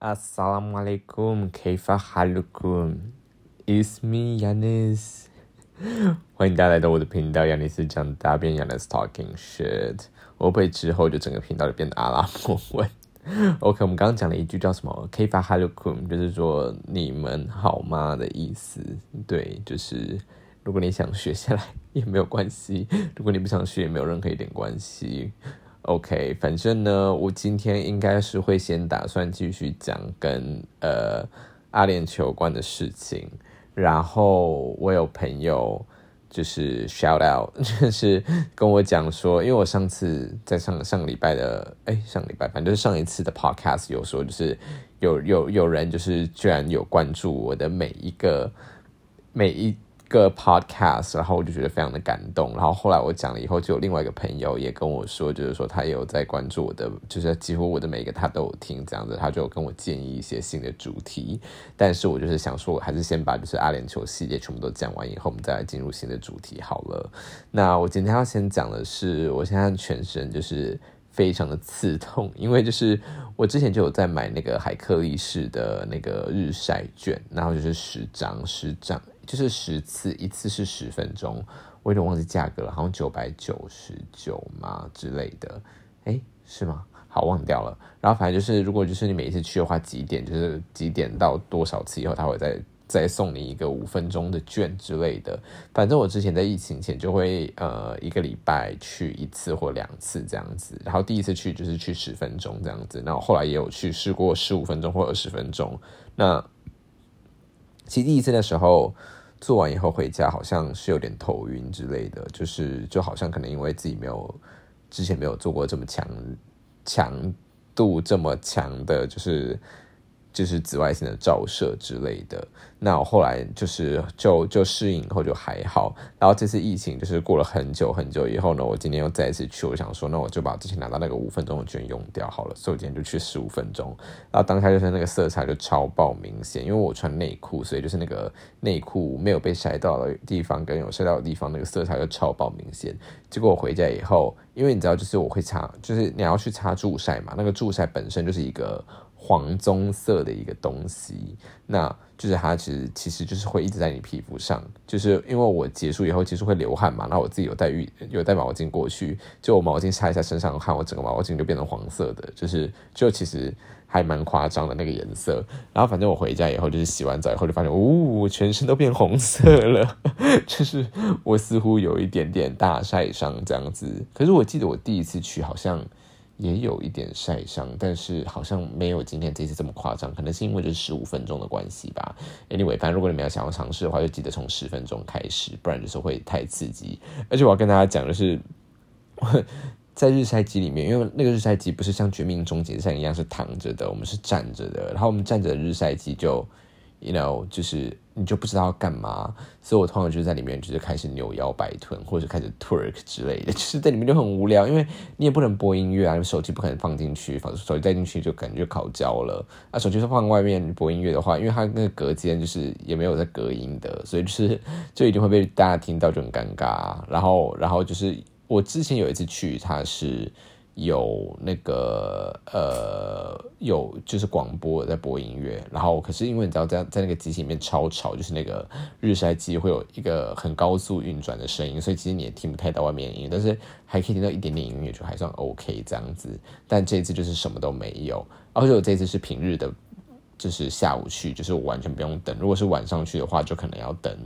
Assalamualaikum, kaifa halukum? It's me, Yanis. 欢迎大家来到我的频道，亚尼斯讲大便，Yanis talking shit。我会之后就整个频道就变得阿拉伯文。OK，我们刚刚讲了一句叫什么？kifa halukum，就是说你们好吗的意思。对，就是如果你想学下来也没有关系，如果你不想学也没有任何一点关系。OK，反正呢，我今天应该是会先打算继续讲跟呃阿联酋有关的事情，然后我有朋友就是 shout out，就是跟我讲说，因为我上次在上上个礼拜的，哎，上礼拜反正上一次的 podcast 有说，就是有有有人就是居然有关注我的每一个每一。个 podcast，然后我就觉得非常的感动。然后后来我讲了以后，就有另外一个朋友也跟我说，就是说他也有在关注我的，就是几乎我的每一个他都有听这样子。他就跟我建议一些新的主题，但是我就是想说，我还是先把就是阿联酋系列全部都讲完以后，我们再来进入新的主题好了。那我今天要先讲的是，我现在全身就是非常的刺痛，因为就是我之前就有在买那个海克力士的那个日晒券，然后就是十张十张。就是十次，一次是十分钟，我有点忘记价格了，好像九百九十九嘛之类的，哎，是吗？好，忘掉了。然后反正就是，如果就是你每一次去的话，几点就是几点到多少次以后，他会再再送你一个五分钟的券之类的。反正我之前在疫情前就会呃一个礼拜去一次或两次这样子，然后第一次去就是去十分钟这样子，然后后来也有去试过十五分钟或二十分钟。那其实第一次的时候。做完以后回家好像是有点头晕之类的，就是就好像可能因为自己没有之前没有做过这么强强度这么强的，就是。就是紫外线的照射之类的，那我后来就是就就适应以后就还好，然后这次疫情就是过了很久很久以后呢，我今天又再一次去，我想说那我就把之前拿到那个五分钟的券用掉好了，所以我今天就去十五分钟，然后当下就是那个色彩就超爆明显，因为我穿内裤，所以就是那个内裤没有被晒到的地方跟有晒到的地方那个色彩就超爆明显。结果我回家以后，因为你知道就是我会擦，就是你要去擦助晒嘛，那个助晒本身就是一个。黄棕色的一个东西，那就是它其实其实就是会一直在你皮肤上，就是因为我结束以后其实会流汗嘛，然后我自己有带浴有带毛巾过去，就我毛巾擦一下身上汗，我整个毛巾就变成黄色的，就是就其实还蛮夸张的那个颜色。然后反正我回家以后就是洗完澡以后就发现，呜，全身都变红色了，就是我似乎有一点点大晒伤这样子。可是我记得我第一次去好像。也有一点晒伤，但是好像没有今天这次这么夸张，可能是因为这十五分钟的关系吧。Anyway，反正如果你们要想要尝试的话，就记得从十分钟开始，不然就是会太刺激。而且我要跟大家讲的是，在日晒机里面，因为那个日晒机不是像《绝命终结战》一样是躺着的，我们是站着的，然后我们站着的日晒机就。You know，就是你就不知道要干嘛，所以我通常就在里面就是开始扭腰摆臀，或者开始 twerk 之类的，就是在里面就很无聊，因为你也不能播音乐啊，手机不可能放进去，放手机带进去就感觉烤焦了。啊，手机是放外面播音乐的话，因为它那个隔间就是也没有在隔音的，所以就是 就一定会被大家听到，就很尴尬。然后，然后就是我之前有一次去，它是。有那个呃，有就是广播在播音乐，然后可是因为你知道在在那个机器里面超吵，就是那个日晒机会有一个很高速运转的声音，所以其实你也听不太到外面的音乐，但是还可以听到一点点音乐，就还算 OK 这样子。但这次就是什么都没有，而且我这次是平日的，就是下午去，就是我完全不用等。如果是晚上去的话，就可能要等。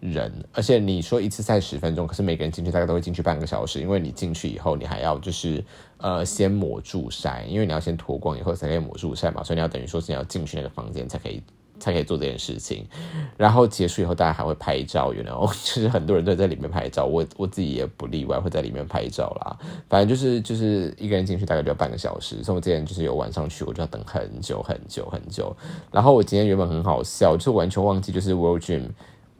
人，而且你说一次赛十分钟，可是每个人进去大概都会进去半个小时，因为你进去以后，你还要就是呃先抹助晒，因为你要先脱光以后才可以抹助晒嘛，所以你要等于说是你要进去那个房间才可以才可以做这件事情。然后结束以后，大家还会拍照，you know，就是很多人都在里面拍照，我我自己也不例外，会在里面拍照啦。反正就是就是一个人进去大概就要半个小时，所以我之前就是有晚上去，我就要等很久很久很久。然后我今天原本很好笑，就完全忘记就是 World Dream。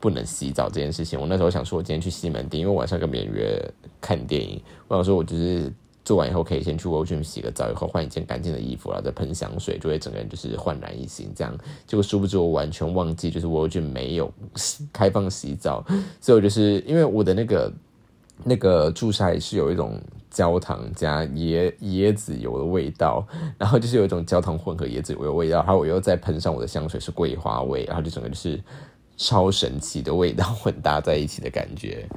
不能洗澡这件事情，我那时候想说，我今天去西门町，因为晚上跟别人约看电影。我想说，我就是做完以后可以先去 w o r m 洗个澡，以后换一件干净的衣服，然后再喷香水，就会整个人就是焕然一新。这样，结果殊不知我完全忘记，就是 w o r m 没有开放洗澡，所以我就是因为我的那个那个朱砂也是有一种焦糖加椰椰子油的味道，然后就是有一种焦糖混合椰子油的味道，然后我又再喷上我的香水是桂花味，然后就整个就是超神奇的味道混搭在一起的感觉。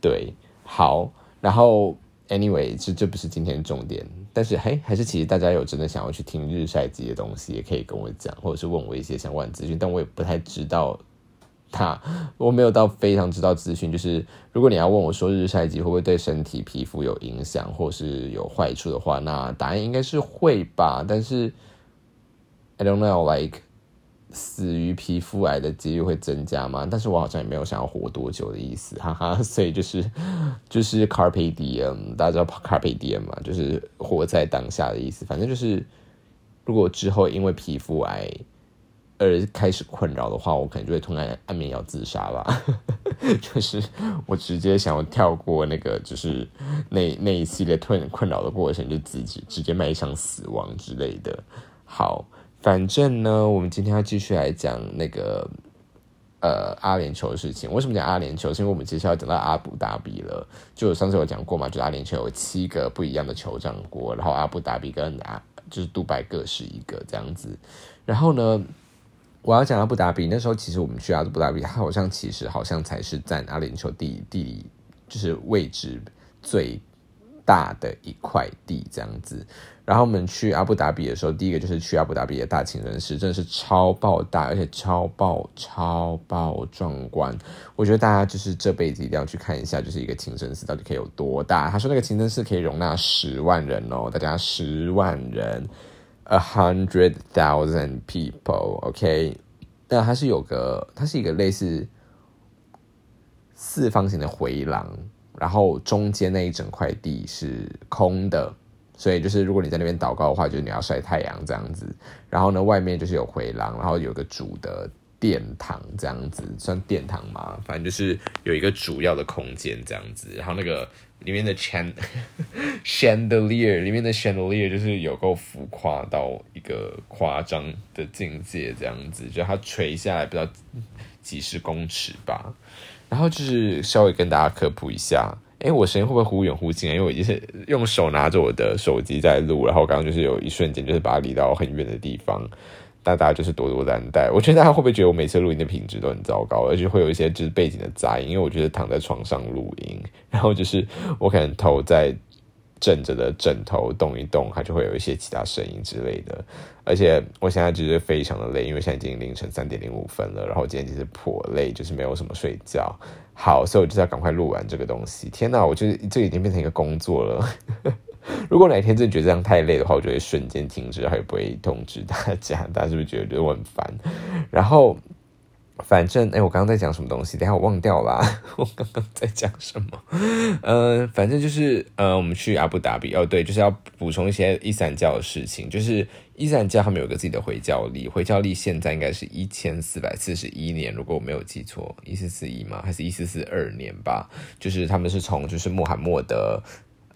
对，好，然后 anyway，这这不是今天重点，但是嘿，还是其实大家有真的想要去听日晒机的东西，也可以跟我讲，或者是问我一些相关资讯，但我也不太知道。他我没有到非常知道资讯，就是如果你要问我说日晒机会不会对身体皮肤有影响或是有坏处的话，那答案应该是会吧。但是 I don't know，like 死于皮肤癌的几率会增加吗？但是我好像也没有想要活多久的意思，哈哈。所以就是就是 carpe diem，大家知道 carpe diem 嘛，就是活在当下的意思。反正就是如果之后因为皮肤癌。而开始困扰的话，我可能就会吞安安眠药自杀吧。就是我直接想要跳过那个，就是那那一系列困困扰的过程，就直接直接迈向死亡之类的。好，反正呢，我们今天要继续来讲那个呃阿联酋的事情。为什么讲阿联酋？是因为我们接下来要讲到阿布达比了。就上次有讲过嘛，就阿联酋有七个不一样的酋长国，然后阿布达比跟阿就是杜拜各是一个这样子。然后呢？我要讲阿布达比，那时候其实我们去阿布达比，它好像其实好像才是在阿联酋地地理就是位置最大的一块地这样子。然后我们去阿布达比的时候，第一个就是去阿布达比的大清真寺，真的是超爆大，而且超爆超爆壮观。我觉得大家就是这辈子一定要去看一下，就是一个清真寺到底可以有多大。他说那个清真寺可以容纳十万人哦，大家十万人。A hundred thousand people, OK，那它是有个，它是一个类似四方形的回廊，然后中间那一整块地是空的，所以就是如果你在那边祷告的话，就是你要晒太阳这样子。然后呢，外面就是有回廊，然后有个主的殿堂这样子，算殿堂吗？反正就是有一个主要的空间这样子，然后那个。里面的 chandelier，里面的 chandelier 就是有够浮夸到一个夸张的境界，这样子，就它垂下来不知道几十公尺吧。然后就是稍微跟大家科普一下，哎，我声音会不会忽远忽近啊？因为我已经是用手拿着我的手机在录，然后刚刚就是有一瞬间就是把它离到很远的地方。那大家就是多多担待。我觉得大家会不会觉得我每次录音的品质都很糟糕，而且会有一些就是背景的杂音？因为我觉得躺在床上录音，然后就是我可能头在枕着的枕头动一动，它就会有一些其他声音之类的。而且我现在就是非常的累，因为现在已经凌晨三点零五分了，然后今天其实颇累，就是没有什么睡觉。好，所以我就要赶快录完这个东西。天哪，我觉得这已经变成一个工作了。如果哪天真的觉得这样太累的话，我就会瞬间停止，然后也不会通知大家。大家是不是觉得我很烦？然后，反正哎，我刚刚在讲什么东西？等下我忘掉啦。我刚刚在讲什么？嗯，反正就是呃，我们去阿布达比哦，对，就是要补充一些伊斯兰教的事情。就是伊斯兰教他们有个自己的回教历，回教历现在应该是一千四百四十一年，如果我没有记错，一四四一吗？还是一四四二年吧？就是他们是从就是穆罕默德。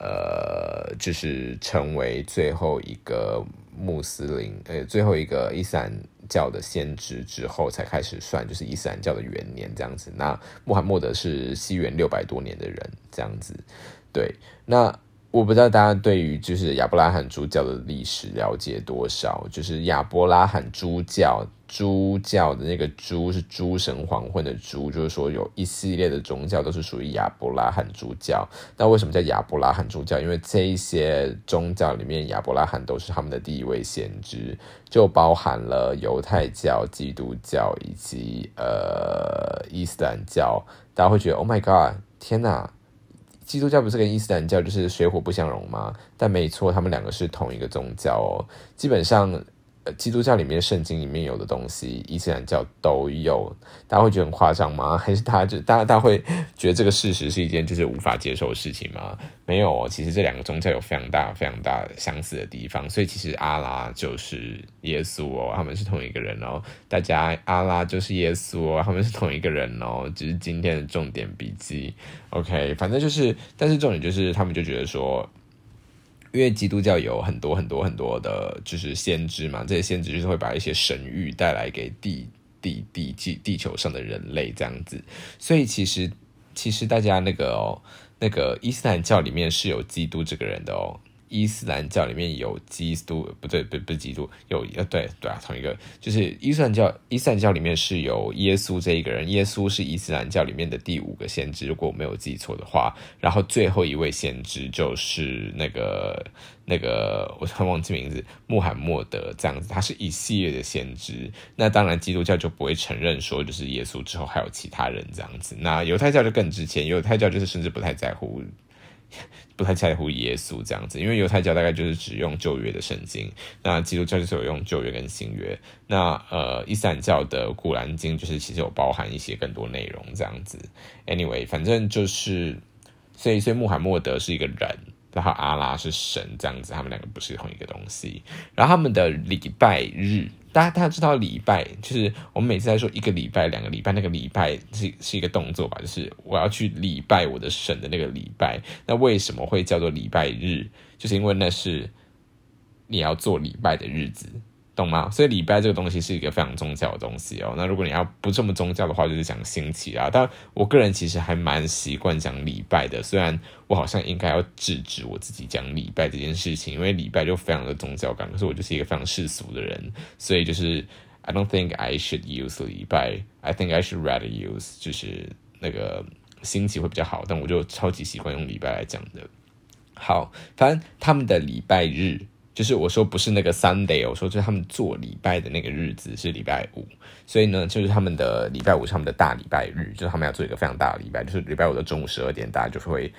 呃，就是成为最后一个穆斯林，呃，最后一个伊斯兰教的先知之后，才开始算，就是伊斯兰教的元年这样子。那穆罕默德是西元六百多年的人，这样子。对，那。我不知道大家对于就是亚伯拉罕诸教的历史了解多少？就是亚伯拉罕诸教，诸教的那个诸是诸神黄昏的诸，就是说有一系列的宗教都是属于亚伯拉罕诸教。那为什么叫亚伯拉罕诸教？因为这一些宗教里面，亚伯拉罕都是他们的第一位先知，就包含了犹太教、基督教以及呃伊斯兰教。大家会觉得，Oh my God，天哪！基督教不是跟伊斯兰教就是水火不相容吗？但没错，他们两个是同一个宗教哦。基本上。基督教里面圣经里面有的东西，伊斯兰教都有，大家会觉得很夸张吗？还是大家就大家大家会觉得这个事实是一件就是无法接受的事情吗？没有哦，其实这两个宗教有非常大非常大相似的地方，所以其实阿拉就是耶稣哦，他们是同一个人哦。大家阿拉就是耶稣哦，他们是同一个人哦。只是今天的重点笔记，OK，反正就是，但是重点就是他们就觉得说。因为基督教有很多很多很多的，就是先知嘛，这些先知就是会把一些神谕带来给地地地地地球上的人类这样子，所以其实其实大家那个哦。那个伊斯兰教里面是有基督这个人的哦。伊斯兰教里面有基督，不对，不不是基督，有呃，对对啊，同一个，就是伊斯兰教，伊斯兰教里面是有耶稣这一个人，耶稣是伊斯兰教里面的第五个先知，如果我没有记错的话，然后最后一位先知就是那个那个，我突然忘记名字，穆罕默德这样子，他是一系列的先知，那当然基督教就不会承认说就是耶稣之后还有其他人这样子，那犹太教就更值钱，犹太教就是甚至不太在乎。不太在乎耶稣这样子，因为犹太教大概就是只用旧约的圣经，那基督教就是有用旧约跟新约。那呃，伊斯兰教的古兰经就是其实有包含一些更多内容这样子。Anyway，反正就是，所以所以穆罕默德是一个人。然后阿拉是神，这样子，他们两个不是同一个东西。然后他们的礼拜日，大家大家知道礼拜，就是我们每次在说一个礼拜、两个礼拜，那个礼拜是是一个动作吧，就是我要去礼拜我的神的那个礼拜。那为什么会叫做礼拜日？就是因为那是你要做礼拜的日子。懂吗？所以礼拜这个东西是一个非常宗教的东西哦。那如果你要不这么宗教的话，就是讲星期啊。但我个人其实还蛮习惯讲礼拜的，虽然我好像应该要制止我自己讲礼拜这件事情，因为礼拜就非常的宗教感。可是我就是一个非常世俗的人，所以就是 I don't think I should use 礼拜，I think I should rather use 就是那个星期会比较好。但我就超级习惯用礼拜来讲的。好，反正他们的礼拜日。就是我说不是那个 Sunday，我说就是他们做礼拜的那个日子是礼拜五，所以呢，就是他们的礼拜五是他们的大礼拜日，就是他们要做一个非常大的礼拜，就是礼拜五的中午十二点，大家就是会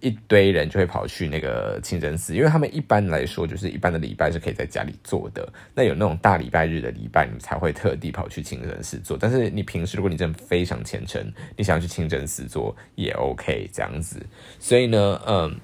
一堆人就会跑去那个清真寺，因为他们一般来说就是一般的礼拜是可以在家里做的，那有那种大礼拜日的礼拜，你才会特地跑去清真寺做。但是你平时如果你真的非常虔诚，你想要去清真寺做也 OK 这样子，所以呢，嗯。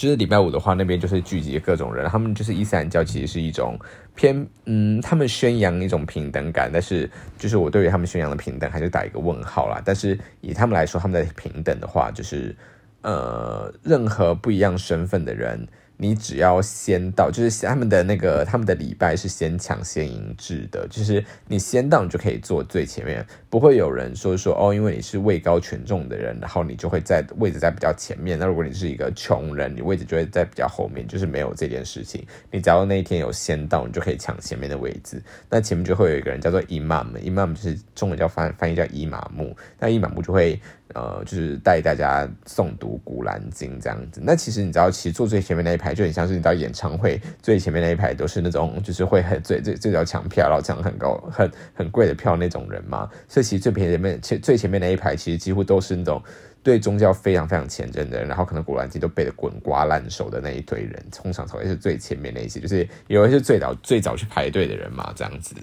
就是礼拜五的话，那边就是聚集各种人。他们就是伊斯兰教，其实是一种偏嗯，他们宣扬一种平等感，但是就是我对于他们宣扬的平等还是打一个问号啦。但是以他们来说，他们的平等的话，就是呃，任何不一样身份的人。你只要先到，就是他们的那个他们的礼拜是先抢先赢制的，就是你先到，你就可以坐最前面，不会有人说说哦，因为你是位高权重的人，然后你就会在位置在比较前面。那如果你是一个穷人，你位置就会在比较后面，就是没有这件事情。你只要那一天有先到，你就可以抢前面的位置。那前面就会有一个人叫做伊玛目，伊玛目就是中文叫翻翻译叫伊玛目，那伊玛目就会。呃，就是带大家诵读古兰经这样子。那其实你知道，其实坐最前面那一排就很像是你到演唱会最前面那一排都是那种，就是会很最最最早抢票，然后抢很高很很贵的票那种人嘛。所以其实最便宜面前最前面那一排，其实几乎都是那种对宗教非常非常虔诚的人，然后可能古兰经都背得滚瓜烂熟的那一堆人，通常才会是最前面那些，就是有一些最早最早去排队的人嘛，这样子。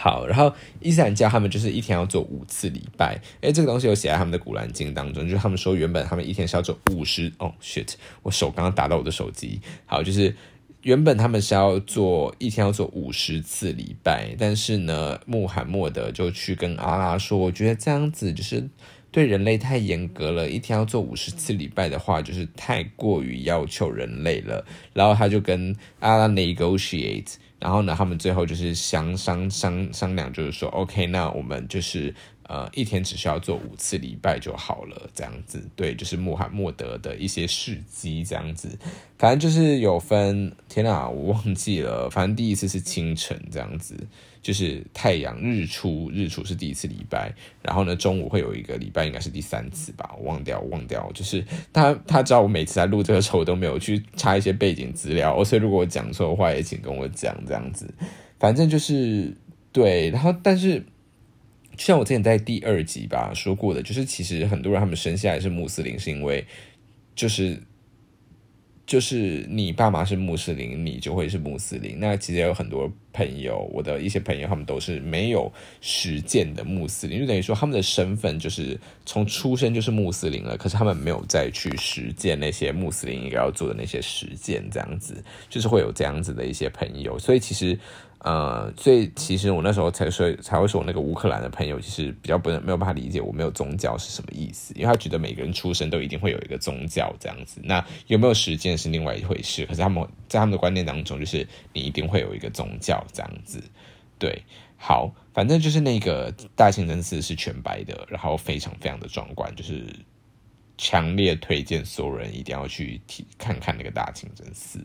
好，然后伊斯兰教他们就是一天要做五次礼拜，诶，这个东西有写在他们的古兰经当中，就是他们说原本他们一天是要做五十，哦，shit，我手刚刚打到我的手机，好，就是原本他们是要做一天要做五十次礼拜，但是呢，穆罕默德就去跟阿拉说，我觉得这样子就是对人类太严格了，一天要做五十次礼拜的话，就是太过于要求人类了，然后他就跟阿拉 negotiate。然后呢，他们最后就是商商商商量，就是说，OK，那我们就是呃一天只需要做五次礼拜就好了，这样子。对，就是穆罕默德的一些事迹这样子。反正就是有分，天哪，我忘记了。反正第一次是清晨这样子。就是太阳日出，日出是第一次礼拜，然后呢，中午会有一个礼拜，应该是第三次吧，我忘掉，忘掉。就是他他知道我每次在录这个时候，我都没有去查一些背景资料，所以如果我讲错的话，也请跟我讲这样子。反正就是对，然后但是，就像我之前在第二集吧说过的，就是其实很多人他们生下来是穆斯林，是因为就是。就是你爸妈是穆斯林，你就会是穆斯林。那其实有很多朋友，我的一些朋友，他们都是没有实践的穆斯林，就等于说他们的身份就是从出生就是穆斯林了，可是他们没有再去实践那些穆斯林应该要做的那些实践，这样子就是会有这样子的一些朋友。所以其实。呃，所以其实我那时候才说才会说，我那个乌克兰的朋友其实比较不能没有办法理解我没有宗教是什么意思，因为他觉得每个人出生都一定会有一个宗教这样子。那有没有实践是另外一回事，可是他们在他们的观念当中，就是你一定会有一个宗教这样子。对，好，反正就是那个大清真寺是全白的，然后非常非常的壮观，就是强烈推荐所有人一定要去看看那个大清真寺。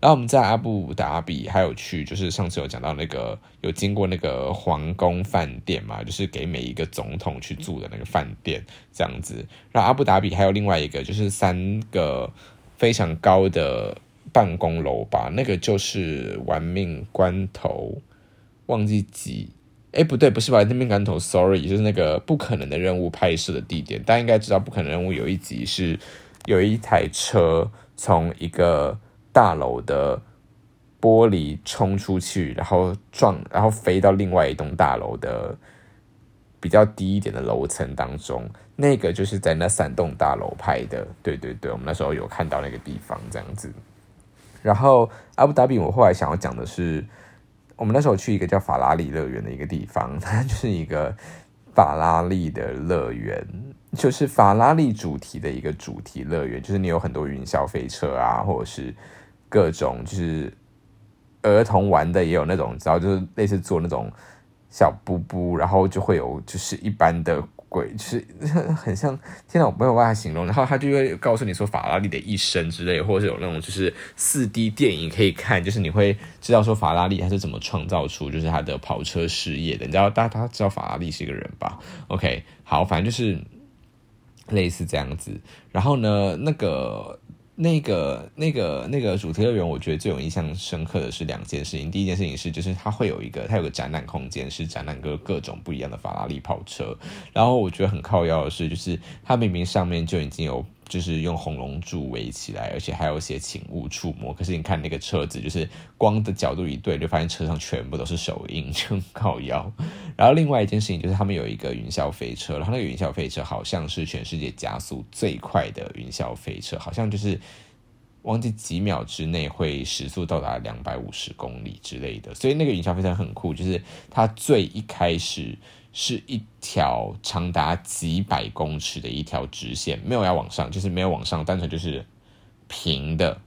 然后我们在阿布达比还有去，就是上次有讲到那个有经过那个皇宫饭店嘛，就是给每一个总统去住的那个饭店这样子。然后阿布达比还有另外一个，就是三个非常高的办公楼吧，那个就是玩命关头，忘记几。哎，不对，不是吧？那边赶头，sorry，就是那个不可能的任务拍摄的地点。大家应该知道，不可能任务有一集是有一台车从一个大楼的玻璃冲出去，然后撞，然后飞到另外一栋大楼的比较低一点的楼层当中。那个就是在那三栋大楼拍的。对对对，我们那时候有看到那个地方这样子。然后阿布达比，我后来想要讲的是。我们那时候去一个叫法拉利乐园的一个地方，它就是一个法拉利的乐园，就是法拉利主题的一个主题乐园，就是你有很多云霄飞车啊，或者是各种就是儿童玩的，也有那种，知道就是类似做那种小布布，然后就会有就是一般的。鬼就是 很像，现在，我没有办法形容。然后他就会告诉你说法拉利的一生之类，或者是有那种就是四 D 电影可以看，就是你会知道说法拉利他是怎么创造出就是他的跑车事业的。你知道大家知道法拉利是一个人吧？OK，好，反正就是类似这样子。然后呢，那个。那个、那个、那个主题乐园，我觉得最有印象深刻的是两件事情。第一件事情是，就是它会有一个，它有个展览空间，是展览各各种不一样的法拉利跑车。然后我觉得很靠腰的是，就是它明明上面就已经有。就是用红龙柱围起来，而且还有写请勿触摸。可是你看那个车子，就是光的角度一对，就发现车上全部都是手印，就靠腰。然后另外一件事情就是，他们有一个云霄飞车，然后那个云霄飞车好像是全世界加速最快的云霄飞车，好像就是忘记几秒之内会时速到达两百五十公里之类的。所以那个云霄飞车很酷，就是它最一开始。是一条长达几百公尺的一条直线，没有要往上，就是没有往上，单纯就是平的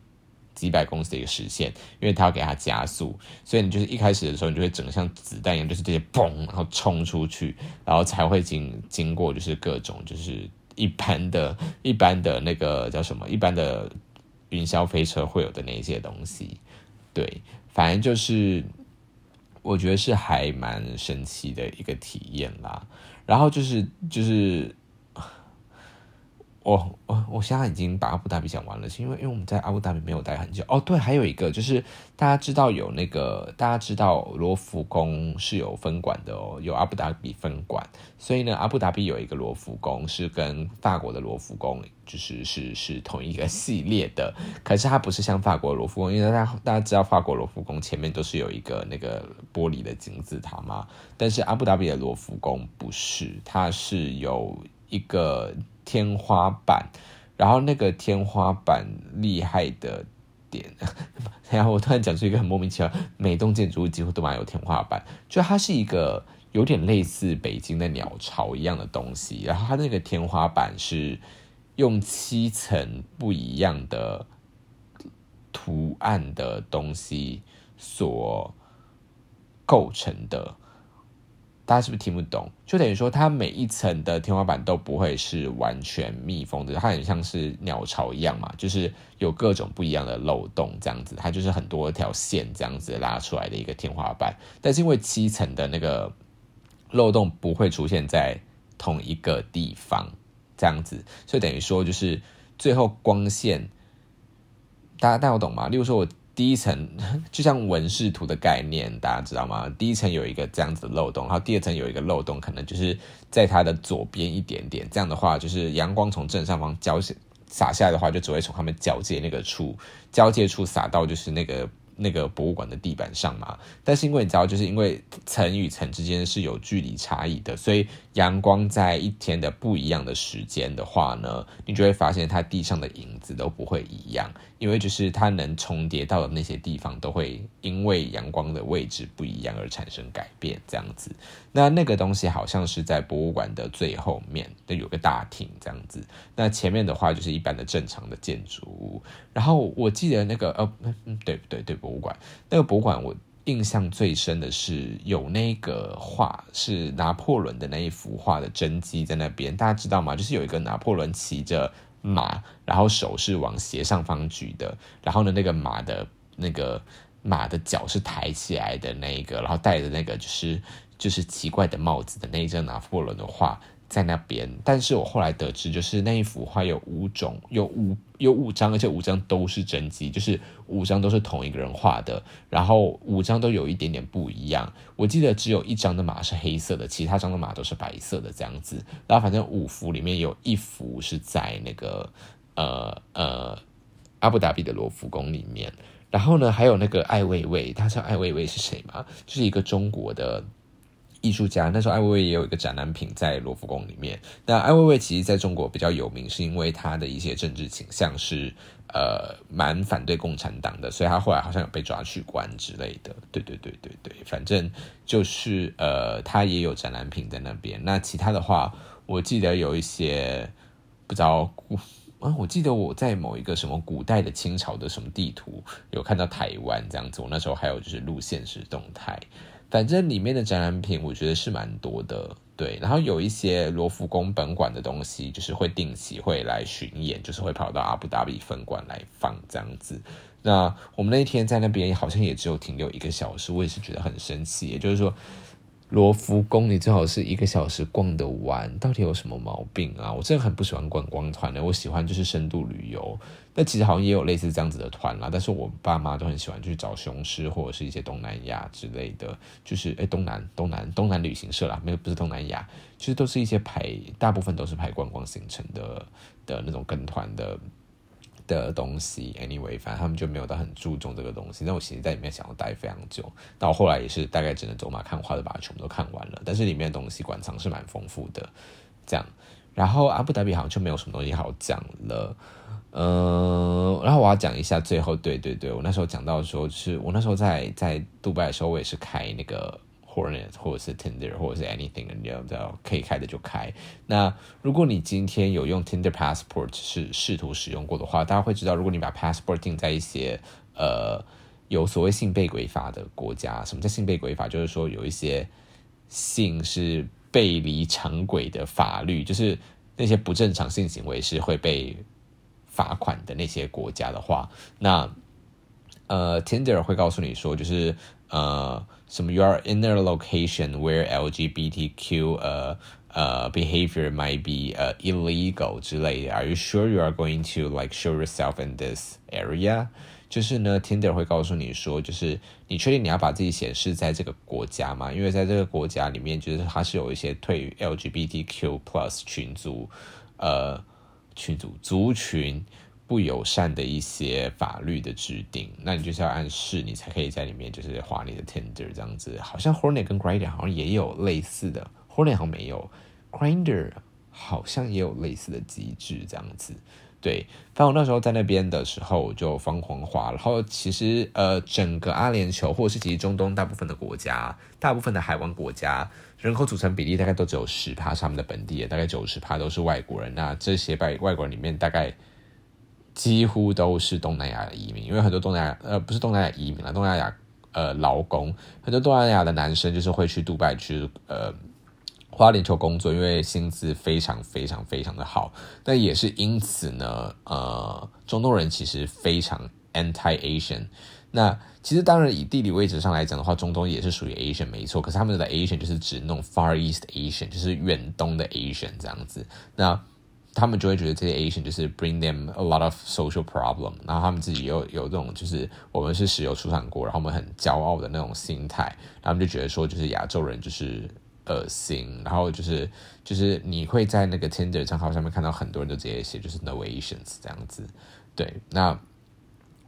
几百公尺的一个实线，因为它要给它加速，所以你就是一开始的时候，你就会整个像子弹一样，就是这些嘣，然后冲出去，然后才会经经过就是各种就是一般的、一般的那个叫什么，一般的云霄飞车会有的那些东西，对，反正就是。我觉得是还蛮神奇的一个体验啦，然后就是就是。我我我现在已经把阿布达比讲完了，是因为因为我们在阿布达比没有待很久哦。对，还有一个就是大家知道有那个大家知道罗浮宫是有分馆的哦，有阿布达比分馆，所以呢，阿布达比有一个罗浮宫是跟法国的罗浮宫就是是是同一个系列的，可是它不是像法国罗浮宫，因为大家大家知道法国罗浮宫前面都是有一个那个玻璃的金字塔嘛，但是阿布达比的罗浮宫不是，它是有一个。天花板，然后那个天花板厉害的点，然后我突然讲出一个很莫名其妙，每栋建筑物几乎都蛮有天花板，就它是一个有点类似北京的鸟巢一样的东西，然后它那个天花板是用七层不一样的图案的东西所构成的。大家是不是听不懂？就等于说，它每一层的天花板都不会是完全密封的，它很像是鸟巢一样嘛，就是有各种不一样的漏洞这样子，它就是很多条线这样子拉出来的一个天花板。但是因为七层的那个漏洞不会出现在同一个地方，这样子，所以等于说就是最后光线，大家大家懂吗？例如说我。第一层 就像纹饰图的概念，大家知道吗？第一层有一个这样子的漏洞，然后第二层有一个漏洞，可能就是在它的左边一点点。这样的话，就是阳光从正上方交洒下来的话，就只会从它们交界那个处交界处洒到就是那个。那个博物馆的地板上嘛，但是因为你知道，就是因为层与层之间是有距离差异的，所以阳光在一天的不一样的时间的话呢，你就会发现它地上的影子都不会一样，因为就是它能重叠到的那些地方都会因为阳光的位置不一样而产生改变，这样子。那那个东西好像是在博物馆的最后面，那有个大厅这样子。那前面的话就是一般的正常的建筑物。然后我记得那个呃，对对对，博物馆那个博物馆，我印象最深的是有那个画，是拿破仑的那一幅画的真迹在那边。大家知道吗？就是有一个拿破仑骑着马，然后手是往斜上方举的，然后呢，那个马的那个马的脚是抬起来的那一个，然后戴着那个就是就是奇怪的帽子的那一张拿破仑的画。在那边，但是我后来得知，就是那一幅画有五种，有五有五张，而且五张都是真迹，就是五张都是同一个人画的，然后五张都有一点点不一样。我记得只有一张的马是黑色的，其他张的马都是白色的这样子。然后反正五幅里面有一幅是在那个呃呃阿布达比的罗浮宫里面，然后呢还有那个艾未未，他知道艾未未是谁吗？就是一个中国的。艺术家那时候，艾薇薇也有一个展览品在罗浮宫里面。那艾薇薇其实在中国比较有名，是因为他的一些政治倾向是呃蛮反对共产党的，所以他后来好像有被抓去关之类的。对对对对对，反正就是呃他也有展览品在那边。那其他的话，我记得有一些不知道啊，我记得我在某一个什么古代的清朝的什么地图有看到台湾这样子。我那时候还有就是录现实动态。反正里面的展览品，我觉得是蛮多的，对。然后有一些罗浮宫本馆的东西，就是会定期会来巡演，就是会跑到阿布达比分馆来放这样子。那我们那天在那边好像也只有停留一个小时，我也是觉得很生气。也就是说。罗浮宫，你最好是一个小时逛得完，到底有什么毛病啊？我真的很不喜欢观光团的，我喜欢就是深度旅游。那其实好像也有类似这样子的团啦，但是我爸妈都很喜欢去找雄狮或者是一些东南亚之类的，就是哎东南东南东南旅行社啦，没有不是东南亚，其实都是一些排，大部分都是排观光行程的的那种跟团的。的东西，anyway，反正他们就没有到很注重这个东西。那我其实在里面想要待非常久，到后来也是大概只能走马看花的把它全部都看完了。但是里面的东西馆藏是蛮丰富的，这样。然后阿布达比好像就没有什么东西好讲了，嗯。然后我要讲一下最后，对对对，我那时候讲到说，就是我那时候在在杜拜的时候，我也是开那个。Port 或者是 Tinder 或者是 anything，你知道可以开的就开。那如果你今天有用 Tinder Passport 是试图使用过的话，大家会知道，如果你把 Passport 定在一些呃有所谓性被规法的国家，什么叫性被规法？就是说有一些性是背离常轨的法律，就是那些不正常性行为是会被罚款的那些国家的话，那呃 Tinder 会告诉你说，就是呃。什么？You are in a location where LGBTQ 呃呃 behavior might be 呃 illegal 之类的。Are you sure you are going to like show yourself in this area？就是呢，Tinder 会告诉你说，就是你确定你要把自己显示在这个国家吗？因为在这个国家里面，就是它是有一些对 LGBTQ plus 群组呃群组族群。 不友善的一些法律的制定，那你就是要暗示，你才可以在里面就是划你的 Tinder 这样子。好像 Hornet 跟 Grinder 好像也有类似的，Hornet 好像没有，Grinder 好像也有类似的机制这样子。对，反正我那时候在那边的时候就疯狂滑，然后其实呃整个阿联酋或者是其实中东大部分的国家，大部分的海湾国家人口组成比例大概都只有十趴，他们的本地大概九十趴都是外国人。那这些外外国人里面大概。几乎都是东南亚的移民，因为很多东南亚呃不是东南亚移民了，东南亚呃劳工，很多东南亚的男生就是会去杜拜去呃花莲球工作，因为薪资非常非常非常的好。那也是因此呢，呃，中东人其实非常 anti Asian。那其实当然以地理位置上来讲的话，中东也是属于 Asian 没错，可是他们的 Asian 就是指那种 Far East Asian，就是远东的 Asian 这样子。那他们就会觉得这些 Asian 就是 bring them a lot of social problem，然后他们自己有有这种就是我们是石油出产国，然后我们很骄傲的那种心态，他们就觉得说就是亚洲人就是恶心，然后就是就是你会在那个 Tinder 账号上面看到很多人都直接写就是 No Asians 这样子，对，那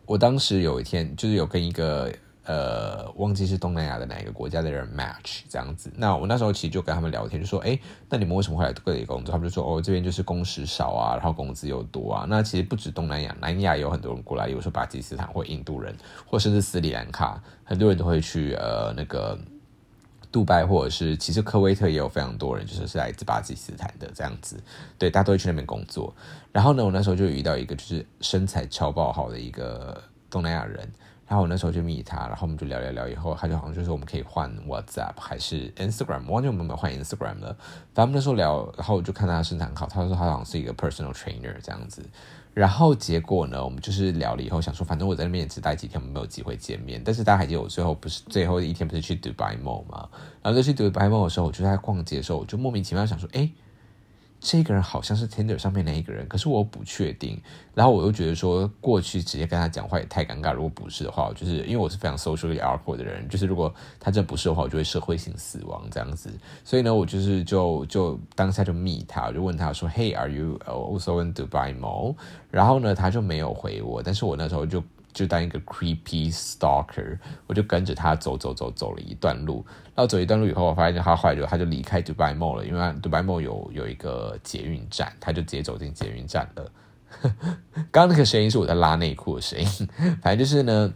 我当时有一天就是有跟一个。呃，忘记是东南亚的哪一个国家的人 match 这样子。那我那时候其实就跟他们聊天，就说：“哎，那你们为什么会来这里工作？”他们就说：“哦，这边就是工时少啊，然后工资又多啊。”那其实不止东南亚，南亚有很多人过来，有时候巴基斯坦或印度人，或甚至斯里兰卡，很多人都会去呃那个杜拜，或者是其实科威特也有非常多人，就是是来自巴基斯坦的这样子。对，大家都会去那边工作。然后呢，我那时候就遇到一个就是身材超爆好的一个东南亚人。然后我那时候就密他，然后我们就聊聊聊，以后他就好像就说我们可以换 WhatsApp 还是 Instagram，我忘记我们有没有换 Instagram 了。反正那时候聊，然后我就看他身材好，他说他好像是一个 personal trainer 这样子。然后结果呢，我们就是聊了以后，想说反正我在那边也只待几天，我们没有机会见面。但是大家还记得我最后不是最后一天不是去 Dubai Mall 吗？然后就去 Dubai Mall 的时候，我就在逛街的时候，我就莫名其妙想说，哎。这个人好像是 Tinder 上面那一个人，可是我不确定。然后我又觉得说，过去直接跟他讲话也太尴尬。如果不是的话，就是因为我是非常 socially awkward 的人，就是如果他真不是的话，我就会社会性死亡这样子。所以呢，我就是就就当下就密他，我就问他说：“Hey，Are you also in Dubai Mall？” 然后呢，他就没有回我。但是我那时候就。就当一个 creepy stalker，我就跟着他走走走走了一段路，然后走一段路以后，我发现他坏了他就离开 Dubai Mall 了，因为 Dubai Mall 有有一个捷运站，他就直接走进捷运站了。刚刚那个声音是我在拉内裤的声音，反正就是呢。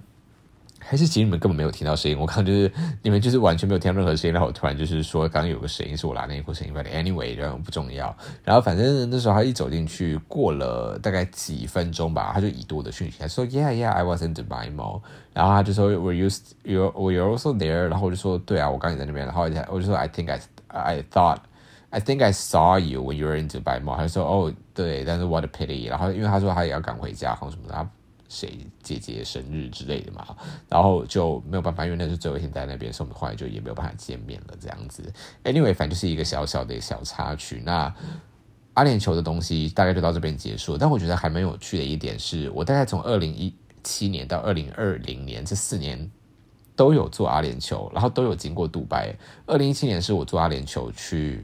还是其实你们根本没有听到声音，我刚就是你们就是完全没有听到任何声音，然后我突然就是说刚刚有个声音是我拉内裤声音，反正 anyway 然后不重要，然后反正那时候他一走进去，过了大概几分钟吧，他就已读的讯息，他说 Yeah yeah I was in Dubai Mall，然后他就说 Were you you were you also there？然后我就说对啊，我刚也在那边，然后我就说 I think I I thought I think I saw you when you were in Dubai Mall，他就说哦对，但是 what a pity，然后因为他说他也要赶回家，然后什么的。谁姐姐生日之类的嘛，然后就没有办法，因为那是最后一天在那边，所以我们后来就也没有办法见面了。这样子，anyway，反正就是一个小小的小插曲。那阿联酋的东西大概就到这边结束。但我觉得还蛮有趣的一点是，我大概从二零一七年到二零二零年这四年都有做阿联酋，然后都有经过杜拜。二零一七年是我做阿联酋去，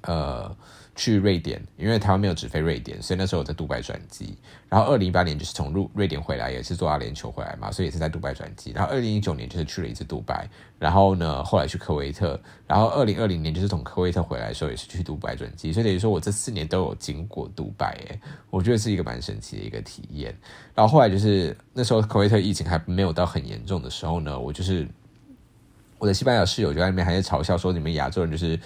呃。去瑞典，因为台湾没有直飞瑞典，所以那时候我在杜拜转机。然后二零一八年就是从瑞瑞典回来，也是坐阿联酋回来嘛，所以也是在杜拜转机。然后二零一九年就是去了一次杜拜，然后呢后来去科威特，然后二零二零年就是从科威特回来的时候也是去杜拜转机，所以等于说我这四年都有经过杜拜，诶，我觉得是一个蛮神奇的一个体验。然后后来就是那时候科威特疫情还没有到很严重的时候呢，我就是我的西班牙室友就在那边还在嘲笑说你们亚洲人就是。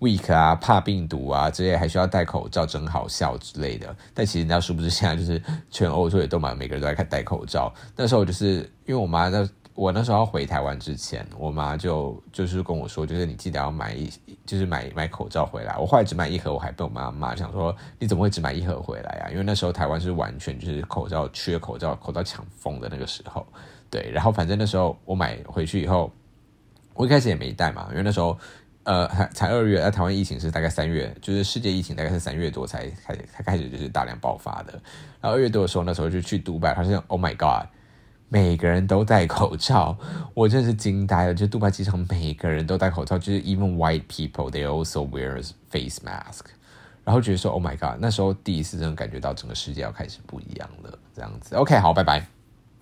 Weak 啊，怕病毒啊，这些还需要戴口罩，真好笑之类的。但其实你知道，是不是现在就是全欧洲也都嘛，每个人都在看戴口罩。那时候就是因为我妈那我那时候要回台湾之前，我妈就就是跟我说，就是你记得要买一，就是买买口罩回来。我后来只买一盒，我还被我妈骂，想说你怎么会只买一盒回来啊？因为那时候台湾是完全就是口罩缺口罩，口罩抢疯的那个时候。对，然后反正那时候我买回去以后，我一开始也没带嘛，因为那时候。呃，才二月，那台湾疫情是大概三月，就是世界疫情大概是三月多才开才开始就是大量爆发的。然后二月多的时候，那时候就去杜拜，发现 Oh my God，每个人都戴口罩，我真是惊呆了。就杜拜机场每个人都戴口罩，就是 even white people they also wear face mask。然后觉得说 Oh my God，那时候第一次真的感觉到整个世界要开始不一样了，这样子。OK，好，拜拜。